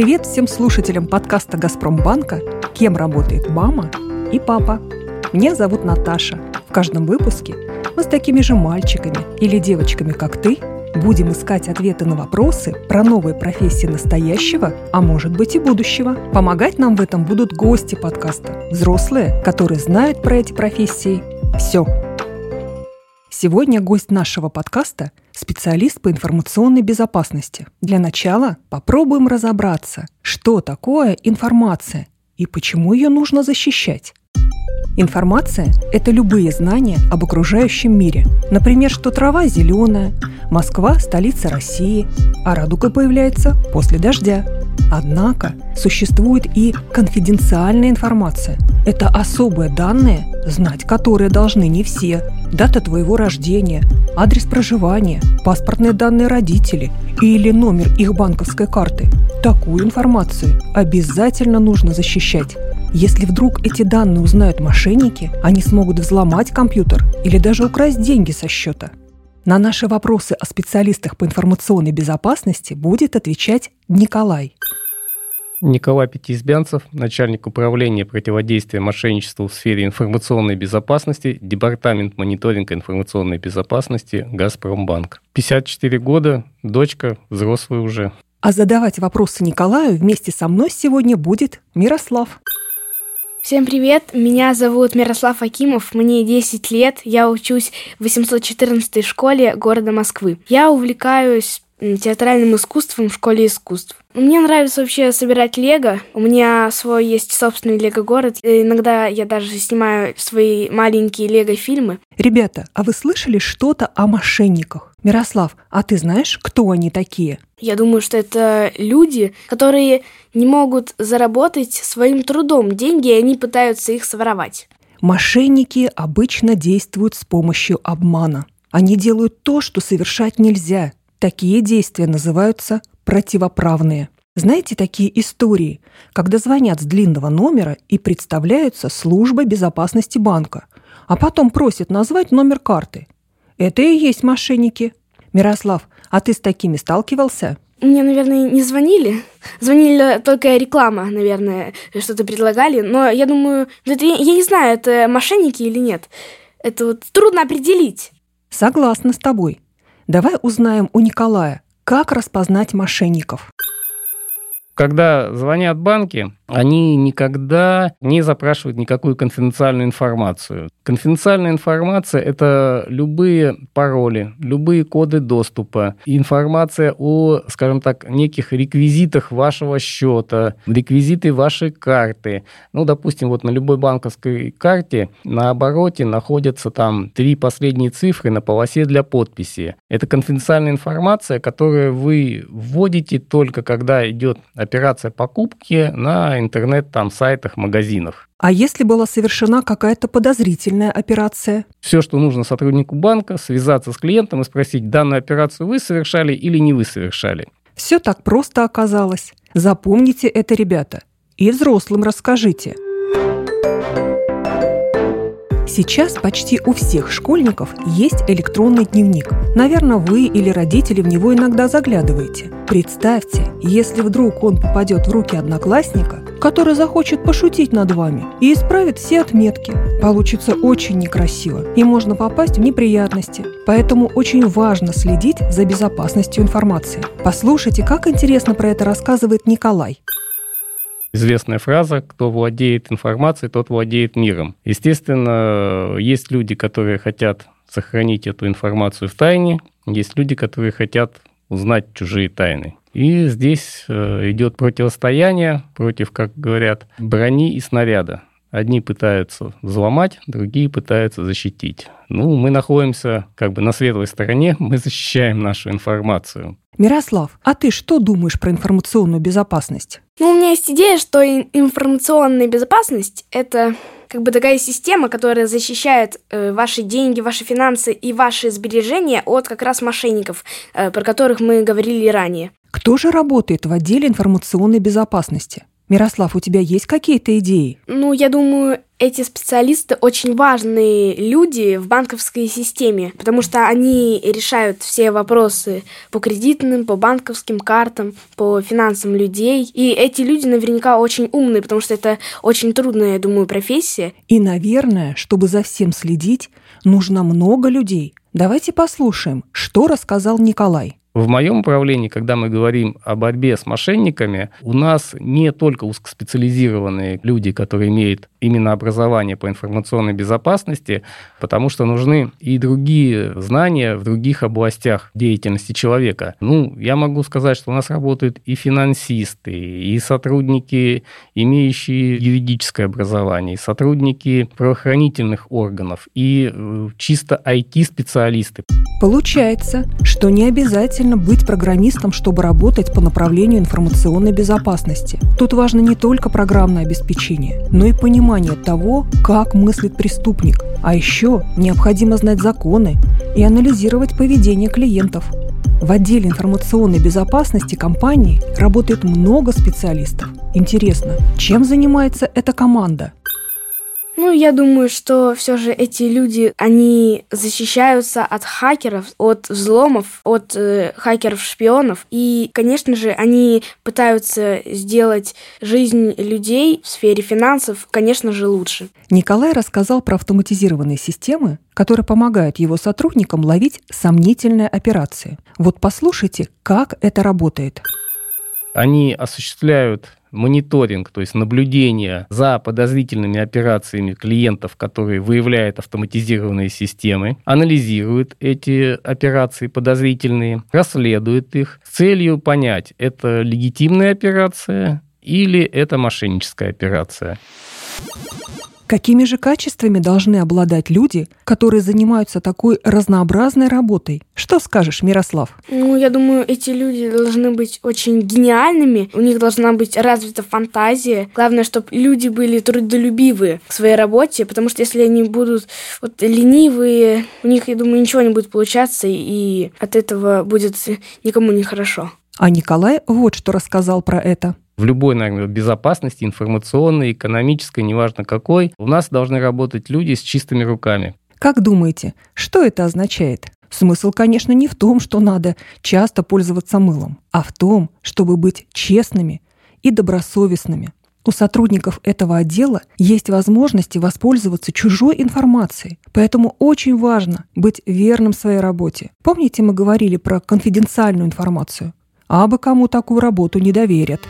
Привет всем слушателям подкаста «Газпромбанка», кем работает мама и папа. Меня зовут Наташа. В каждом выпуске мы с такими же мальчиками или девочками, как ты, будем искать ответы на вопросы про новые профессии настоящего, а может быть и будущего. Помогать нам в этом будут гости подкаста, взрослые, которые знают про эти профессии все. Сегодня гость нашего подкаста – специалист по информационной безопасности. Для начала попробуем разобраться, что такое информация и почему ее нужно защищать. Информация – это любые знания об окружающем мире. Например, что трава зеленая, Москва – столица России, а радуга появляется после дождя. Однако существует и конфиденциальная информация. Это особые данные, знать которые должны не все. Дата твоего рождения, адрес проживания, паспортные данные родителей или номер их банковской карты. Такую информацию обязательно нужно защищать. Если вдруг эти данные узнают мошенники, они смогут взломать компьютер или даже украсть деньги со счета. На наши вопросы о специалистах по информационной безопасности будет отвечать Николай. Николай Пятиизбянцев, начальник управления противодействия мошенничеству в сфере информационной безопасности, Департамент мониторинга информационной безопасности «Газпромбанк». 54 года, дочка взрослая уже. А задавать вопросы Николаю вместе со мной сегодня будет Мирослав. Всем привет, меня зовут Мирослав Акимов, мне 10 лет, я учусь в 814 школе города Москвы. Я увлекаюсь театральным искусством в школе искусств. Мне нравится вообще собирать лего. У меня свой есть собственный лего-город. Иногда я даже снимаю свои маленькие лего-фильмы. Ребята, а вы слышали что-то о мошенниках? Мирослав, а ты знаешь, кто они такие? Я думаю, что это люди, которые не могут заработать своим трудом деньги, и они пытаются их своровать. Мошенники обычно действуют с помощью обмана. Они делают то, что совершать нельзя. Такие действия называются противоправные. Знаете такие истории, когда звонят с длинного номера и представляются службой безопасности банка, а потом просят назвать номер карты. Это и есть мошенники. Мирослав, а ты с такими сталкивался? Мне, наверное, не звонили. Звонили только реклама, наверное, что-то предлагали. Но я думаю, это, я, я не знаю, это мошенники или нет. Это вот трудно определить. Согласна с тобой. Давай узнаем у Николая, как распознать мошенников. Когда звонят банки, они никогда не запрашивают никакую конфиденциальную информацию. Конфиденциальная информация – это любые пароли, любые коды доступа, информация о, скажем так, неких реквизитах вашего счета, реквизиты вашей карты. Ну, допустим, вот на любой банковской карте на обороте находятся там три последние цифры на полосе для подписи. Это конфиденциальная информация, которую вы вводите только когда идет операция покупки на интернет, там, сайтах, магазинах. А если была совершена какая-то подозрительная операция? Все, что нужно сотруднику банка, связаться с клиентом и спросить, данную операцию вы совершали или не вы совершали. Все так просто оказалось. Запомните это, ребята. И взрослым расскажите – Сейчас почти у всех школьников есть электронный дневник. Наверное, вы или родители в него иногда заглядываете. Представьте, если вдруг он попадет в руки одноклассника, который захочет пошутить над вами и исправит все отметки. Получится очень некрасиво, и можно попасть в неприятности. Поэтому очень важно следить за безопасностью информации. Послушайте, как интересно про это рассказывает Николай. Известная фраза «кто владеет информацией, тот владеет миром». Естественно, есть люди, которые хотят сохранить эту информацию в тайне, есть люди, которые хотят узнать чужие тайны. И здесь э, идет противостояние против, как говорят, брони и снаряда. Одни пытаются взломать, другие пытаются защитить. Ну, мы находимся как бы на светлой стороне, мы защищаем нашу информацию. Мирослав, а ты что думаешь про информационную безопасность? Ну, у меня есть идея, что информационная безопасность – это как бы такая система, которая защищает э, ваши деньги, ваши финансы и ваши сбережения от как раз мошенников, э, про которых мы говорили ранее. Кто же работает в отделе информационной безопасности? Мирослав, у тебя есть какие-то идеи? Ну, я думаю, эти специалисты очень важные люди в банковской системе, потому что они решают все вопросы по кредитным, по банковским картам, по финансам людей. И эти люди наверняка очень умные, потому что это очень трудная, я думаю, профессия. И, наверное, чтобы за всем следить, нужно много людей. Давайте послушаем, что рассказал Николай. В моем управлении, когда мы говорим о борьбе с мошенниками, у нас не только узкоспециализированные люди, которые имеют именно образование по информационной безопасности, потому что нужны и другие знания в других областях деятельности человека. Ну, я могу сказать, что у нас работают и финансисты, и сотрудники, имеющие юридическое образование, и сотрудники правоохранительных органов, и э, чисто IT-специалисты. Получается, что не обязательно быть программистом, чтобы работать по направлению информационной безопасности. Тут важно не только программное обеспечение, но и понимание того, как мыслит преступник. А еще необходимо знать законы и анализировать поведение клиентов. В отделе информационной безопасности компании работает много специалистов. Интересно, чем занимается эта команда? Ну, я думаю, что все же эти люди, они защищаются от хакеров, от взломов, от э, хакеров-шпионов. И, конечно же, они пытаются сделать жизнь людей в сфере финансов, конечно же, лучше. Николай рассказал про автоматизированные системы, которые помогают его сотрудникам ловить сомнительные операции. Вот послушайте, как это работает. Они осуществляют мониторинг, то есть наблюдение за подозрительными операциями клиентов, которые выявляют автоматизированные системы, анализируют эти операции подозрительные, расследуют их с целью понять, это легитимная операция или это мошенническая операция. Какими же качествами должны обладать люди, которые занимаются такой разнообразной работой? Что скажешь, Мирослав? Ну, я думаю, эти люди должны быть очень гениальными, у них должна быть развита фантазия. Главное, чтобы люди были трудолюбивые к своей работе, потому что если они будут вот ленивые, у них, я думаю, ничего не будет получаться, и от этого будет никому не хорошо. А Николай вот что рассказал про это в любой, наверное, безопасности, информационной, экономической, неважно какой, у нас должны работать люди с чистыми руками. Как думаете, что это означает? Смысл, конечно, не в том, что надо часто пользоваться мылом, а в том, чтобы быть честными и добросовестными. У сотрудников этого отдела есть возможности воспользоваться чужой информацией, поэтому очень важно быть верным своей работе. Помните, мы говорили про конфиденциальную информацию? А бы кому такую работу не доверят.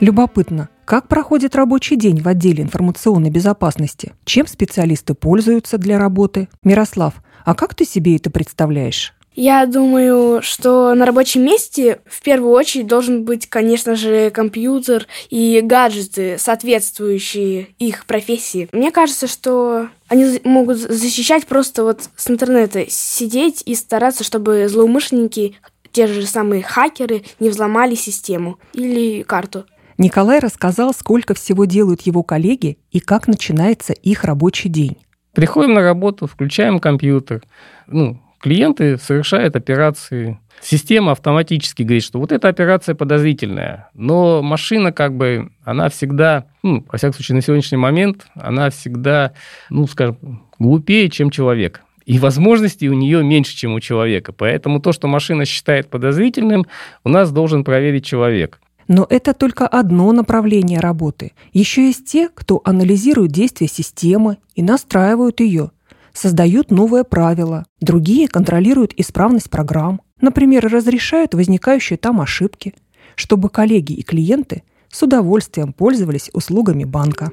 Любопытно, как проходит рабочий день в отделе информационной безопасности? Чем специалисты пользуются для работы? Мирослав, а как ты себе это представляешь? Я думаю, что на рабочем месте в первую очередь должен быть, конечно же, компьютер и гаджеты, соответствующие их профессии. Мне кажется, что они могут защищать просто вот с интернета, сидеть и стараться, чтобы злоумышленники, те же самые хакеры, не взломали систему или карту. Николай рассказал, сколько всего делают его коллеги и как начинается их рабочий день. Приходим на работу, включаем компьютер. Ну, клиенты совершают операции. Система автоматически говорит, что вот эта операция подозрительная. Но машина как бы, она всегда, ну, во всяком случае, на сегодняшний момент, она всегда, ну, скажем, глупее, чем человек. И возможностей у нее меньше, чем у человека. Поэтому то, что машина считает подозрительным, у нас должен проверить человек. Но это только одно направление работы. Еще есть те, кто анализирует действия системы и настраивают ее, создают новые правила. Другие контролируют исправность программ. Например, разрешают возникающие там ошибки, чтобы коллеги и клиенты с удовольствием пользовались услугами банка.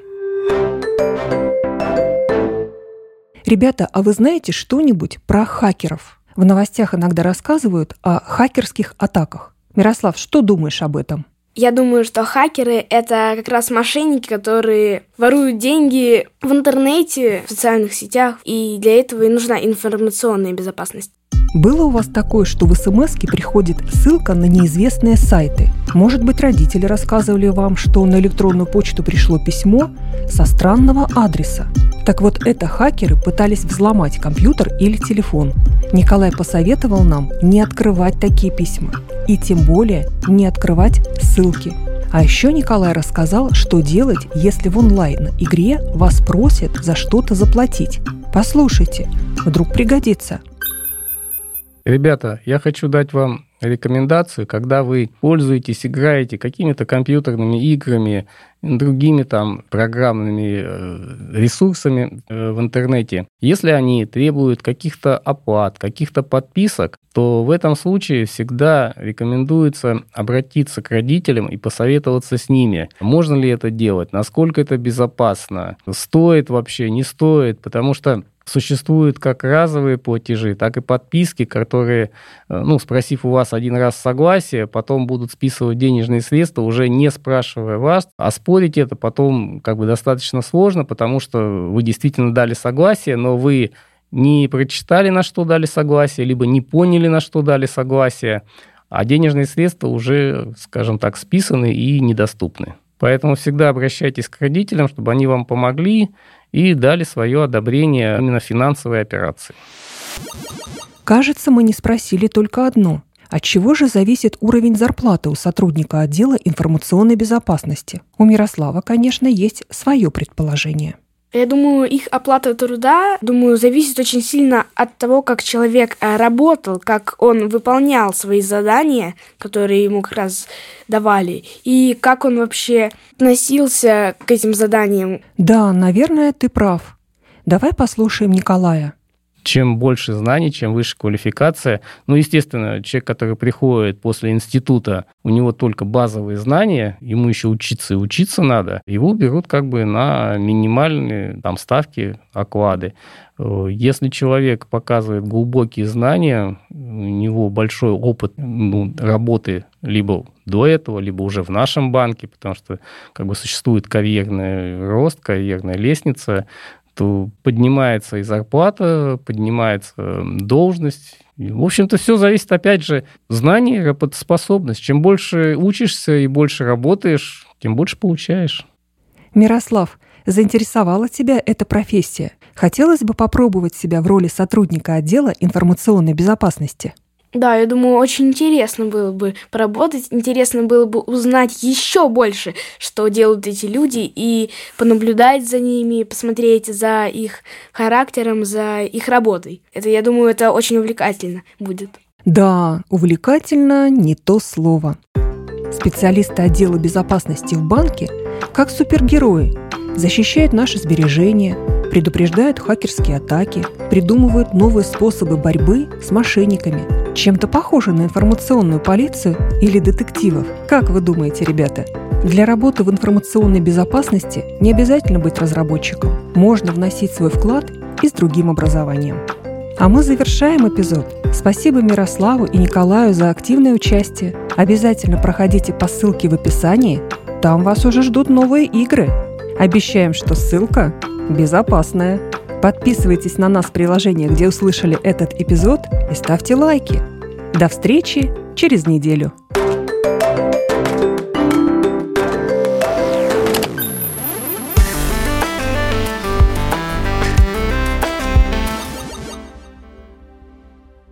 Ребята, а вы знаете что-нибудь про хакеров? В новостях иногда рассказывают о хакерских атаках. Мирослав, что думаешь об этом? Я думаю, что хакеры — это как раз мошенники, которые воруют деньги в интернете, в социальных сетях, и для этого и нужна информационная безопасность. Было у вас такое, что в смс приходит ссылка на неизвестные сайты? Может быть, родители рассказывали вам, что на электронную почту пришло письмо со странного адреса. Так вот, это хакеры пытались взломать компьютер или телефон. Николай посоветовал нам не открывать такие письма. И тем более не открывать ссылки. А еще Николай рассказал, что делать, если в онлайн-игре вас просят за что-то заплатить. Послушайте, вдруг пригодится. Ребята, я хочу дать вам рекомендацию, когда вы пользуетесь, играете какими-то компьютерными играми, другими там программными э, ресурсами э, в интернете. Если они требуют каких-то оплат, каких-то подписок, то в этом случае всегда рекомендуется обратиться к родителям и посоветоваться с ними. Можно ли это делать? Насколько это безопасно? Стоит вообще? Не стоит? Потому что существуют как разовые платежи, так и подписки, которые, э, ну, спросив у вас один раз согласие, потом будут списывать денежные средства, уже не спрашивая вас. А спорить это потом как бы достаточно сложно, потому что вы действительно дали согласие, но вы не прочитали, на что дали согласие, либо не поняли, на что дали согласие, а денежные средства уже, скажем так, списаны и недоступны. Поэтому всегда обращайтесь к родителям, чтобы они вам помогли, и дали свое одобрение именно финансовой операции. Кажется, мы не спросили только одно. От чего же зависит уровень зарплаты у сотрудника отдела информационной безопасности? У Мирослава, конечно, есть свое предположение – я думаю, их оплата труда, думаю, зависит очень сильно от того, как человек э, работал, как он выполнял свои задания, которые ему как раз давали, и как он вообще относился к этим заданиям. Да, наверное, ты прав. Давай послушаем Николая чем больше знаний, чем выше квалификация. Ну, естественно, человек, который приходит после института, у него только базовые знания, ему еще учиться и учиться надо, его берут как бы на минимальные там, ставки, оклады. Если человек показывает глубокие знания, у него большой опыт ну, работы либо до этого, либо уже в нашем банке, потому что как бы существует карьерный рост, карьерная лестница, то поднимается и зарплата, поднимается должность. В общем-то, все зависит, опять же, знание, работоспособность. Чем больше учишься и больше работаешь, тем больше получаешь. Мирослав, заинтересовала тебя эта профессия? Хотелось бы попробовать себя в роли сотрудника отдела информационной безопасности? Да, я думаю, очень интересно было бы поработать, интересно было бы узнать еще больше, что делают эти люди, и понаблюдать за ними, посмотреть за их характером, за их работой. Это, я думаю, это очень увлекательно будет. Да, увлекательно не то слово. Специалисты отдела безопасности в банке, как супергерои, защищают наши сбережения, предупреждают хакерские атаки, придумывают новые способы борьбы с мошенниками. Чем-то похоже на информационную полицию или детективов. Как вы думаете, ребята? Для работы в информационной безопасности не обязательно быть разработчиком. Можно вносить свой вклад и с другим образованием. А мы завершаем эпизод. Спасибо Мирославу и Николаю за активное участие. Обязательно проходите по ссылке в описании. Там вас уже ждут новые игры. Обещаем, что ссылка безопасная. Подписывайтесь на нас в приложении, где услышали этот эпизод, и ставьте лайки. До встречи через неделю.